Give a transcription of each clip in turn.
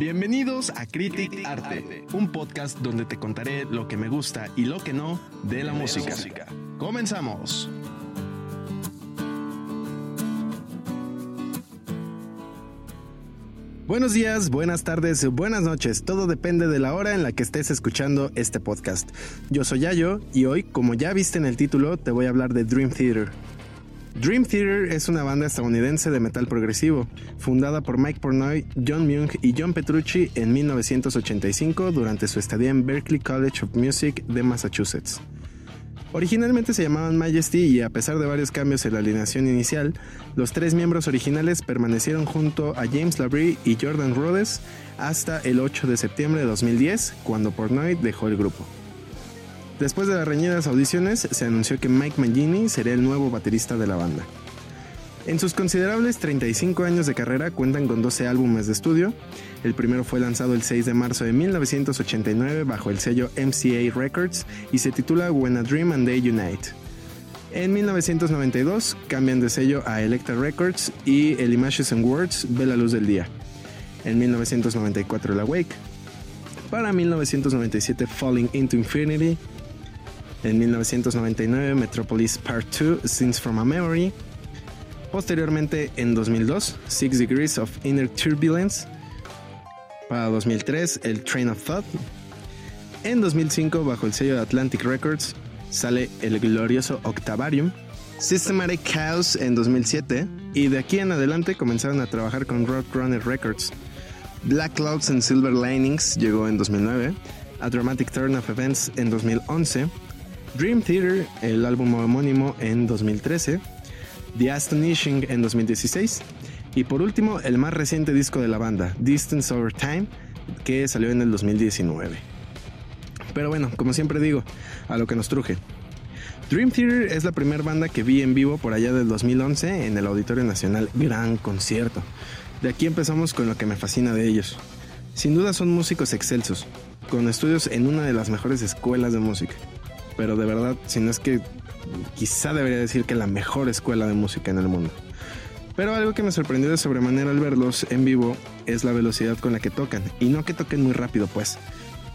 Bienvenidos a Critic Arte, un podcast donde te contaré lo que me gusta y lo que no de la música. Comenzamos. Buenos días, buenas tardes, buenas noches. Todo depende de la hora en la que estés escuchando este podcast. Yo soy Yayo y hoy, como ya viste en el título, te voy a hablar de Dream Theater. Dream Theater es una banda estadounidense de metal progresivo, fundada por Mike Pornoy, John Myung y John Petrucci en 1985 durante su estadía en Berklee College of Music de Massachusetts. Originalmente se llamaban Majesty y a pesar de varios cambios en la alineación inicial, los tres miembros originales permanecieron junto a James Labrie y Jordan Rhodes hasta el 8 de septiembre de 2010, cuando Portnoy dejó el grupo. Después de las reñidas audiciones, se anunció que Mike Mangini sería el nuevo baterista de la banda. En sus considerables 35 años de carrera cuentan con 12 álbumes de estudio. El primero fue lanzado el 6 de marzo de 1989 bajo el sello MCA Records y se titula When a Dream and They Unite. En 1992 cambian de sello a Electra Records y el Images and Words ve la luz del día. En 1994 el Awake. Para 1997 Falling into Infinity. En 1999 Metropolis Part 2 Scenes from a Memory. Posteriormente, en 2002, Six Degrees of Inner Turbulence. Para 2003, el Train of Thought. En 2005, bajo el sello de Atlantic Records, sale el glorioso Octavarium. Systematic Chaos en 2007. Y de aquí en adelante comenzaron a trabajar con Roadrunner Records. Black Clouds and Silver Linings llegó en 2009. A Dramatic Turn of Events en 2011. Dream Theater, el álbum homónimo en 2013. The Astonishing en 2016 y por último el más reciente disco de la banda, Distance Over Time, que salió en el 2019. Pero bueno, como siempre digo, a lo que nos truje. Dream Theater es la primera banda que vi en vivo por allá del 2011 en el Auditorio Nacional, gran concierto. De aquí empezamos con lo que me fascina de ellos. Sin duda son músicos excelsos, con estudios en una de las mejores escuelas de música. Pero de verdad, si no es que quizá debería decir que la mejor escuela de música en el mundo. Pero algo que me sorprendió de sobremanera al verlos en vivo es la velocidad con la que tocan. Y no que toquen muy rápido, pues.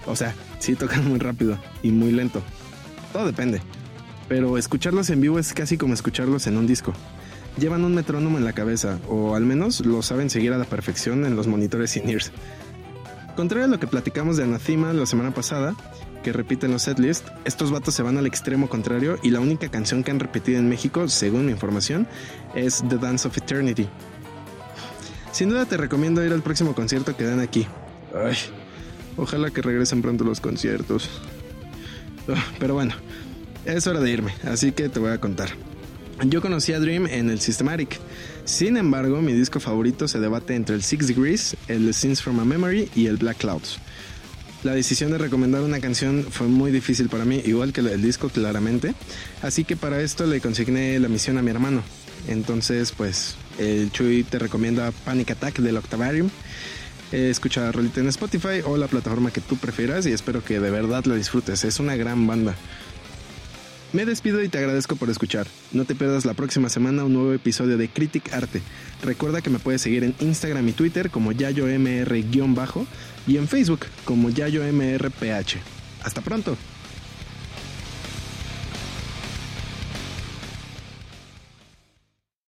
O sea, sí tocan muy rápido y muy lento. Todo depende. Pero escucharlos en vivo es casi como escucharlos en un disco. Llevan un metrónomo en la cabeza, o al menos lo saben seguir a la perfección en los monitores in-ears. Contrario a lo que platicamos de Anathema la semana pasada, que repiten los setlist, estos vatos se van al extremo contrario y la única canción que han repetido en México, según mi información, es The Dance of Eternity. Sin duda te recomiendo ir al próximo concierto que dan aquí. Ay, ojalá que regresen pronto los conciertos. Ah, pero bueno, es hora de irme, así que te voy a contar. Yo conocí a Dream en el Systematic. Sin embargo, mi disco favorito se debate entre el Six Degrees, el Scenes from a Memory y el Black Clouds. La decisión de recomendar una canción fue muy difícil para mí, igual que el disco claramente. Así que para esto le consigné la misión a mi hermano. Entonces, pues, el Chuy te recomienda Panic Attack del Octavarium. escucha la rolita en Spotify o la plataforma que tú prefieras y espero que de verdad la disfrutes. Es una gran banda. Me despido y te agradezco por escuchar. No te pierdas la próxima semana un nuevo episodio de Critic Arte. Recuerda que me puedes seguir en Instagram y Twitter como YayoMR- y en Facebook como YayoMRPH. Hasta pronto.